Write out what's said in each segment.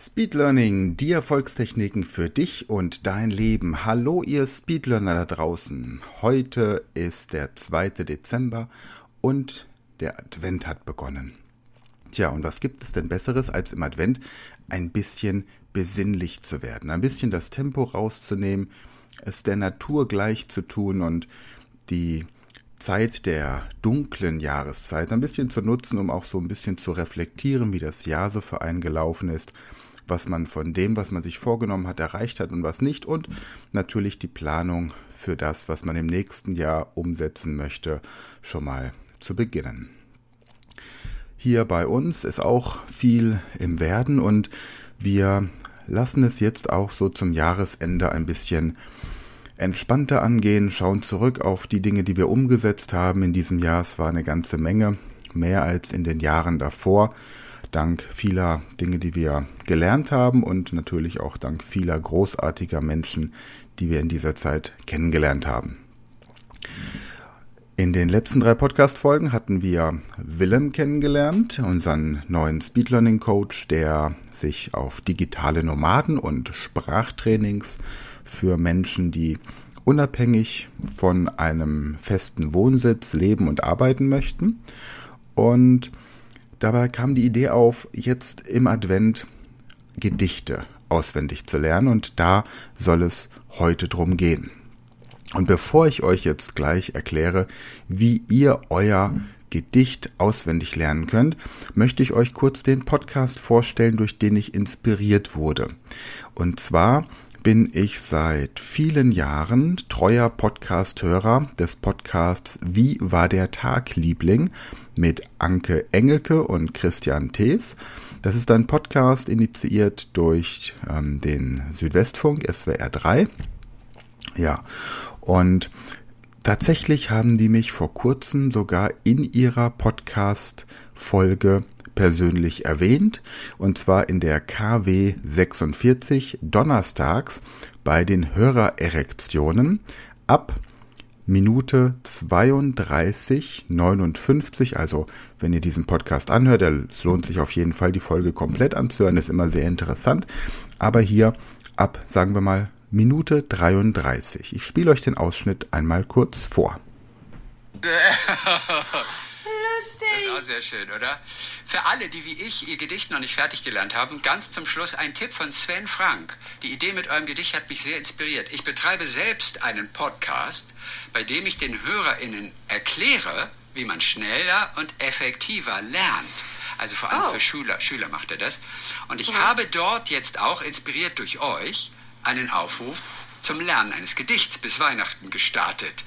Speedlearning, die Erfolgstechniken für dich und dein Leben. Hallo ihr Speedlearner da draußen. Heute ist der 2. Dezember und der Advent hat begonnen. Tja, und was gibt es denn Besseres, als im Advent ein bisschen besinnlich zu werden, ein bisschen das Tempo rauszunehmen, es der Natur gleich zu tun und die Zeit der dunklen Jahreszeit ein bisschen zu nutzen, um auch so ein bisschen zu reflektieren, wie das Jahr so für einen gelaufen ist was man von dem, was man sich vorgenommen hat, erreicht hat und was nicht und natürlich die Planung für das, was man im nächsten Jahr umsetzen möchte, schon mal zu beginnen. Hier bei uns ist auch viel im Werden und wir lassen es jetzt auch so zum Jahresende ein bisschen entspannter angehen, schauen zurück auf die Dinge, die wir umgesetzt haben in diesem Jahr. Es war eine ganze Menge, mehr als in den Jahren davor dank vieler Dinge, die wir gelernt haben und natürlich auch dank vieler großartiger Menschen, die wir in dieser Zeit kennengelernt haben. In den letzten drei Podcast-Folgen hatten wir Willem kennengelernt, unseren neuen Speedlearning Coach, der sich auf digitale Nomaden und Sprachtrainings für Menschen, die unabhängig von einem festen Wohnsitz leben und arbeiten möchten. Und Dabei kam die Idee auf, jetzt im Advent Gedichte auswendig zu lernen und da soll es heute drum gehen. Und bevor ich euch jetzt gleich erkläre, wie ihr euer Gedicht auswendig lernen könnt, möchte ich euch kurz den Podcast vorstellen, durch den ich inspiriert wurde. Und zwar bin ich seit vielen Jahren treuer Podcast-Hörer des Podcasts Wie war der Tag, Liebling? Mit Anke Engelke und Christian Thees. Das ist ein Podcast initiiert durch ähm, den Südwestfunk SWR 3. Ja, und tatsächlich haben die mich vor kurzem sogar in ihrer Podcast-Folge persönlich erwähnt, und zwar in der KW 46 donnerstags bei den Hörererektionen ab Minute 32, 59. Also, wenn ihr diesen Podcast anhört, es lohnt sich auf jeden Fall, die Folge komplett anzuhören, ist immer sehr interessant. Aber hier ab, sagen wir mal, Minute 33. Ich spiele euch den Ausschnitt einmal kurz vor. lustig. Das ist auch sehr schön, oder? Für alle, die wie ich ihr Gedicht noch nicht fertig gelernt haben, ganz zum Schluss ein Tipp von Sven Frank. Die Idee mit eurem Gedicht hat mich sehr inspiriert. Ich betreibe selbst einen Podcast, bei dem ich den HörerInnen erkläre, wie man schneller und effektiver lernt. Also vor allem oh. für Schüler, Schüler macht er das. Und ich mhm. habe dort jetzt auch, inspiriert durch euch, einen Aufruf zum Lernen eines Gedichts bis Weihnachten gestartet.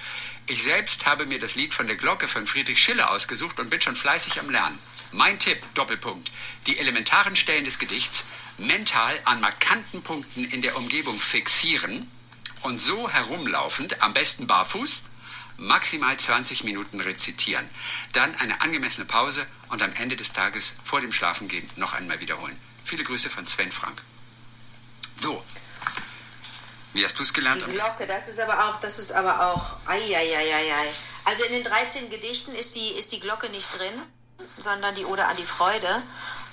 Ich selbst habe mir das Lied von der Glocke von Friedrich Schiller ausgesucht und bin schon fleißig am Lernen. Mein Tipp, Doppelpunkt, die elementaren Stellen des Gedichts mental an markanten Punkten in der Umgebung fixieren und so herumlaufend, am besten barfuß, maximal 20 Minuten rezitieren. Dann eine angemessene Pause und am Ende des Tages vor dem Schlafengehen noch einmal wiederholen. Viele Grüße von Sven Frank. So, wie hast du es gelernt? Die Glocke, das ist aber auch, das ist aber auch, ei, Also in den 13 Gedichten ist die, ist die Glocke nicht drin, sondern die Ode an die Freude.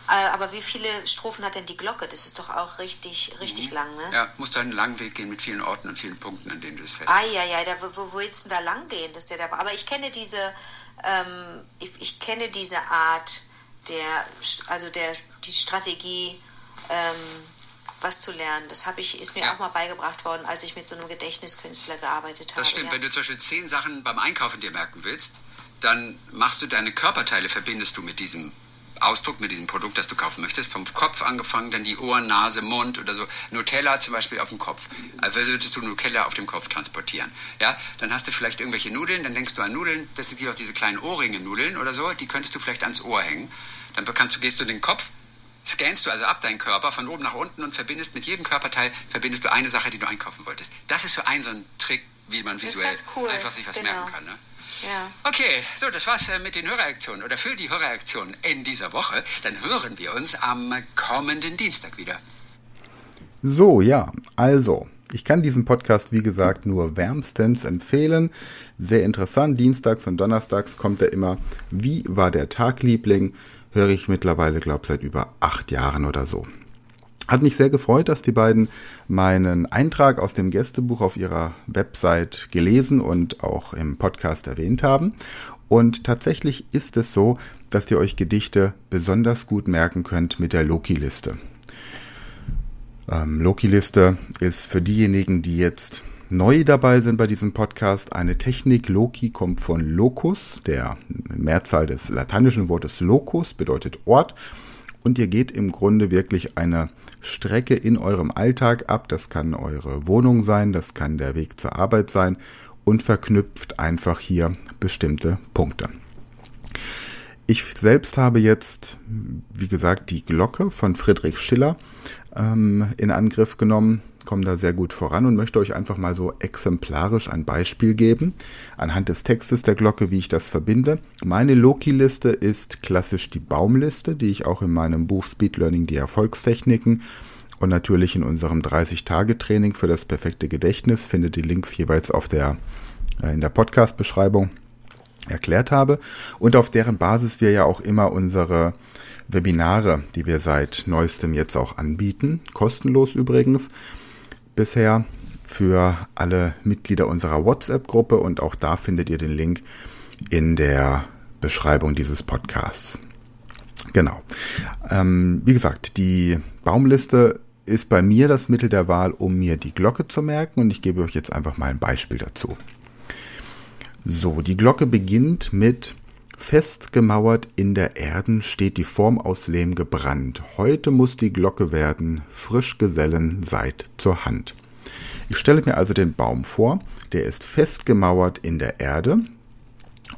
Äh, aber wie viele Strophen hat denn die Glocke? Das ist doch auch richtig, richtig mhm. lang, ne? Ja, musst du einen langen Weg gehen mit vielen Orten und vielen Punkten, an denen du das fest. Ah, ja, ja, da, wo, wo willst du denn da lang gehen? Dass der da, aber ich kenne diese, ähm, ich, ich, kenne diese Art der, also der, die Strategie, ähm, was zu lernen. Das habe ich, ist mir ja. auch mal beigebracht worden, als ich mit so einem Gedächtniskünstler gearbeitet habe. Das stimmt. Ja. Wenn du zum Beispiel zehn Sachen beim Einkaufen dir merken willst, dann machst du deine Körperteile, verbindest du mit diesem Ausdruck, mit diesem Produkt, das du kaufen möchtest. Vom Kopf angefangen, dann die Ohren, Nase, Mund oder so. Nutella zum Beispiel auf dem Kopf. Also würdest du Nutella auf dem Kopf transportieren. Ja, dann hast du vielleicht irgendwelche Nudeln, dann denkst du an Nudeln, das sind auch diese kleinen Ohrringe-Nudeln oder so, die könntest du vielleicht ans Ohr hängen. Dann kannst du, gehst du den Kopf scannst du also ab deinen Körper von oben nach unten und verbindest mit jedem Körperteil verbindest du eine Sache, die du einkaufen wolltest. Das ist so ein so ein Trick, wie man visuell cool. einfach sich was genau. merken kann. Ne? Ja. Okay, so, das war's äh, mit den Hörreaktionen oder für die Hörreaktionen in dieser Woche. Dann hören wir uns am kommenden Dienstag wieder. So, ja, also, ich kann diesen Podcast, wie gesagt, nur wärmstens empfehlen. Sehr interessant. Dienstags und Donnerstags kommt er immer. Wie war der Tag, Liebling? Höre ich mittlerweile, glaube seit über acht Jahren oder so. Hat mich sehr gefreut, dass die beiden meinen Eintrag aus dem Gästebuch auf ihrer Website gelesen und auch im Podcast erwähnt haben. Und tatsächlich ist es so, dass ihr euch Gedichte besonders gut merken könnt mit der Loki-Liste. Ähm, Loki-Liste ist für diejenigen, die jetzt neu dabei sind bei diesem Podcast, eine Technik. Loki kommt von Locus, der Mehrzahl des lateinischen Wortes Locus bedeutet Ort. Und ihr geht im Grunde wirklich eine Strecke in eurem Alltag ab. Das kann eure Wohnung sein, das kann der Weg zur Arbeit sein und verknüpft einfach hier bestimmte Punkte. Ich selbst habe jetzt, wie gesagt, die Glocke von Friedrich Schiller ähm, in Angriff genommen, komme da sehr gut voran und möchte euch einfach mal so exemplarisch ein Beispiel geben, anhand des Textes der Glocke, wie ich das verbinde. Meine Loki-Liste ist klassisch die Baumliste, die ich auch in meinem Buch Speed Learning die Erfolgstechniken und natürlich in unserem 30-Tage-Training für das perfekte Gedächtnis, findet die Links jeweils auf der, äh, in der Podcast-Beschreibung erklärt habe und auf deren Basis wir ja auch immer unsere Webinare, die wir seit neuestem jetzt auch anbieten, kostenlos übrigens, bisher für alle Mitglieder unserer WhatsApp-Gruppe und auch da findet ihr den Link in der Beschreibung dieses Podcasts. Genau. Ähm, wie gesagt, die Baumliste ist bei mir das Mittel der Wahl, um mir die Glocke zu merken und ich gebe euch jetzt einfach mal ein Beispiel dazu. So, die Glocke beginnt mit Festgemauert in der Erden steht die Form aus Lehm gebrannt. Heute muss die Glocke werden, frisch Gesellen seid zur Hand. Ich stelle mir also den Baum vor, der ist festgemauert in der Erde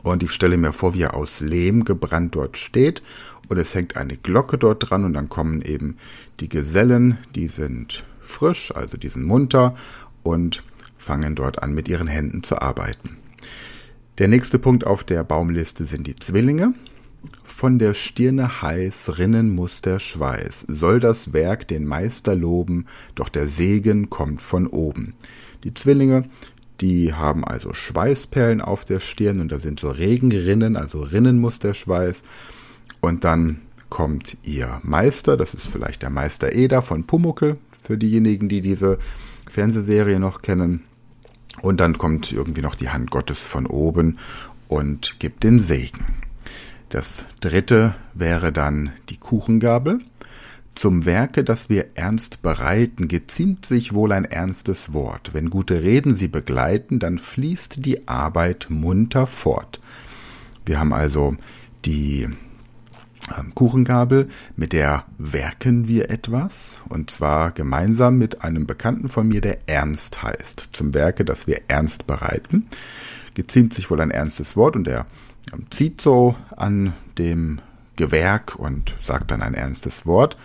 und ich stelle mir vor, wie er aus Lehm gebrannt dort steht und es hängt eine Glocke dort dran und dann kommen eben die Gesellen, die sind frisch, also die sind munter und fangen dort an mit ihren Händen zu arbeiten. Der nächste Punkt auf der Baumliste sind die Zwillinge. Von der Stirne heiß rinnen muss der Schweiß, soll das Werk den Meister loben, doch der Segen kommt von oben. Die Zwillinge, die haben also Schweißperlen auf der Stirn und da sind so Regenrinnen, also rinnen muss der Schweiß. Und dann kommt ihr Meister, das ist vielleicht der Meister Eder von Pumuckel, für diejenigen, die diese Fernsehserie noch kennen. Und dann kommt irgendwie noch die Hand Gottes von oben und gibt den Segen. Das dritte wäre dann die Kuchengabel. Zum Werke, das wir ernst bereiten, geziemt sich wohl ein ernstes Wort. Wenn gute Reden sie begleiten, dann fließt die Arbeit munter fort. Wir haben also die Kuchengabel, mit der werken wir etwas, und zwar gemeinsam mit einem Bekannten von mir, der Ernst heißt. Zum Werke, das wir ernst bereiten, geziemt sich wohl ein ernstes Wort und er ähm, zieht so an dem Gewerk und sagt dann ein ernstes Wort.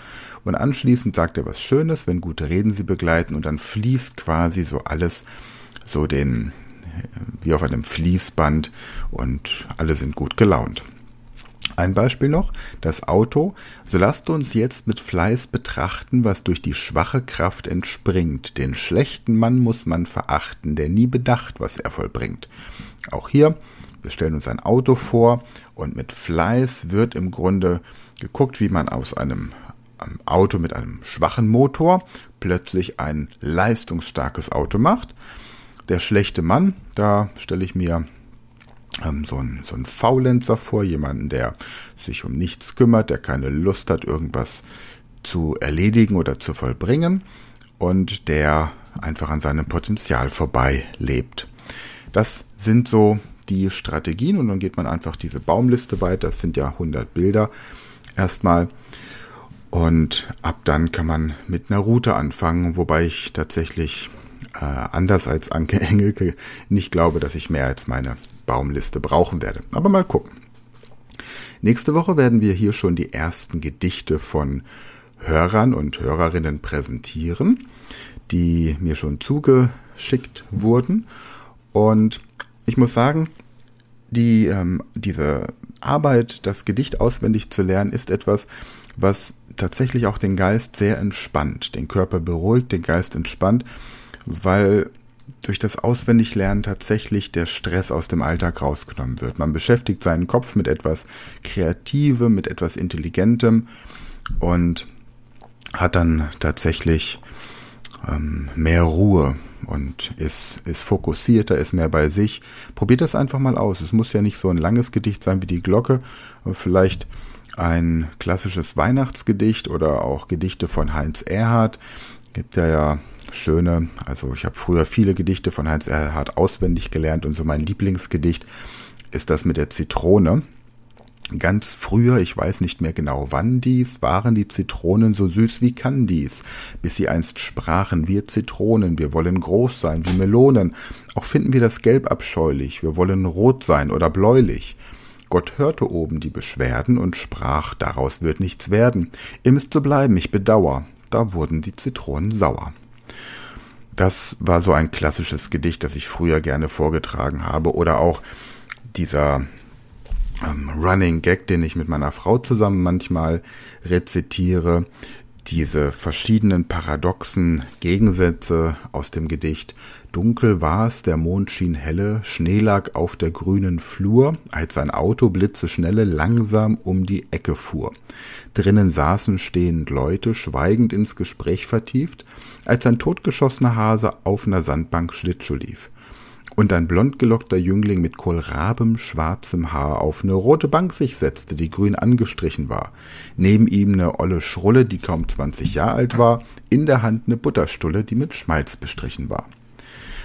Und anschließend sagt er was Schönes, wenn gute Reden sie begleiten, und dann fließt quasi so alles so den, wie auf einem Fließband, und alle sind gut gelaunt. Ein Beispiel noch, das Auto, so lasst uns jetzt mit Fleiß betrachten, was durch die schwache Kraft entspringt. Den schlechten Mann muss man verachten, der nie bedacht, was er vollbringt. Auch hier, wir stellen uns ein Auto vor und mit Fleiß wird im Grunde geguckt, wie man aus einem Auto mit einem schwachen Motor plötzlich ein leistungsstarkes Auto macht. Der schlechte Mann, da stelle ich mir so, ein, so ein Faulenzer vor, jemanden, der sich um nichts kümmert, der keine Lust hat, irgendwas zu erledigen oder zu vollbringen und der einfach an seinem Potenzial vorbei lebt. Das sind so die Strategien und dann geht man einfach diese Baumliste weiter. Das sind ja 100 Bilder erstmal. Und ab dann kann man mit einer Route anfangen, wobei ich tatsächlich äh, anders als Anke Engelke nicht glaube, dass ich mehr als meine Baumliste brauchen werde. Aber mal gucken. Nächste Woche werden wir hier schon die ersten Gedichte von Hörern und Hörerinnen präsentieren, die mir schon zugeschickt wurden. Und ich muss sagen, die, ähm, diese Arbeit, das Gedicht auswendig zu lernen, ist etwas, was tatsächlich auch den Geist sehr entspannt, den Körper beruhigt, den Geist entspannt, weil durch das Auswendiglernen tatsächlich der Stress aus dem Alltag rausgenommen wird. Man beschäftigt seinen Kopf mit etwas Kreativem, mit etwas Intelligentem und hat dann tatsächlich ähm, mehr Ruhe und ist, ist fokussierter, ist mehr bei sich. Probiert das einfach mal aus. Es muss ja nicht so ein langes Gedicht sein wie die Glocke, aber vielleicht ein klassisches Weihnachtsgedicht oder auch Gedichte von Heinz Erhardt. Gibt ja ja schöne, also ich habe früher viele Gedichte von Heinz Erhardt auswendig gelernt und so mein Lieblingsgedicht ist das mit der Zitrone. Ganz früher, ich weiß nicht mehr genau wann dies, waren die Zitronen so süß wie Candies, bis sie einst sprachen, wir Zitronen, wir wollen groß sein wie Melonen, auch finden wir das Gelb abscheulich, wir wollen rot sein oder bläulich. Gott hörte oben die Beschwerden und sprach, daraus wird nichts werden, ihr müsst so bleiben, ich bedauer, da wurden die Zitronen sauer. Das war so ein klassisches Gedicht, das ich früher gerne vorgetragen habe, oder auch dieser ähm, Running Gag, den ich mit meiner Frau zusammen manchmal rezitiere, diese verschiedenen paradoxen Gegensätze aus dem Gedicht. Dunkel war's, der Mond schien helle, Schnee lag auf der grünen Flur, als ein Auto blitzeschnelle langsam um die Ecke fuhr. Drinnen saßen stehend Leute, schweigend ins Gespräch vertieft, als ein totgeschossener Hase auf ner Sandbank Schlittschuh lief und ein blondgelockter Jüngling mit kohlrabem schwarzem Haar auf ne rote Bank sich setzte, die grün angestrichen war. Neben ihm ne olle Schrulle, die kaum zwanzig Jahre alt war, in der Hand ne Butterstulle, die mit Schmalz bestrichen war.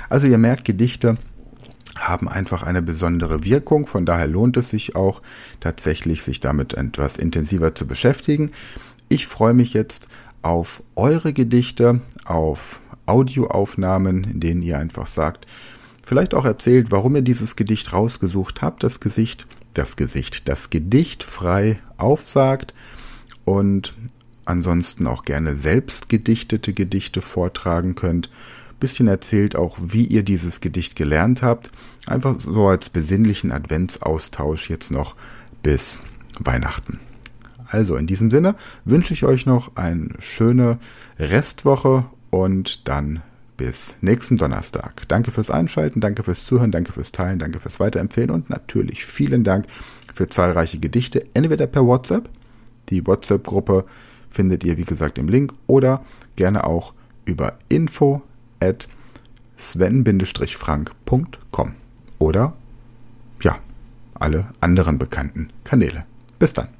Also ihr merkt, Gedichte haben einfach eine besondere Wirkung, von daher lohnt es sich auch tatsächlich, sich damit etwas intensiver zu beschäftigen. Ich freue mich jetzt auf eure Gedichte, auf Audioaufnahmen, in denen ihr einfach sagt, Vielleicht auch erzählt, warum ihr dieses Gedicht rausgesucht habt, das Gesicht, das Gesicht, das Gedicht frei aufsagt und ansonsten auch gerne selbst gedichtete Gedichte vortragen könnt. Bisschen erzählt auch, wie ihr dieses Gedicht gelernt habt. Einfach so als besinnlichen Adventsaustausch jetzt noch bis Weihnachten. Also in diesem Sinne wünsche ich euch noch eine schöne Restwoche und dann bis nächsten Donnerstag. Danke fürs Einschalten, danke fürs Zuhören, danke fürs Teilen, danke fürs Weiterempfehlen und natürlich vielen Dank für zahlreiche Gedichte, entweder per WhatsApp, die WhatsApp-Gruppe findet ihr wie gesagt im Link oder gerne auch über info at sven-frank.com oder ja, alle anderen bekannten Kanäle. Bis dann.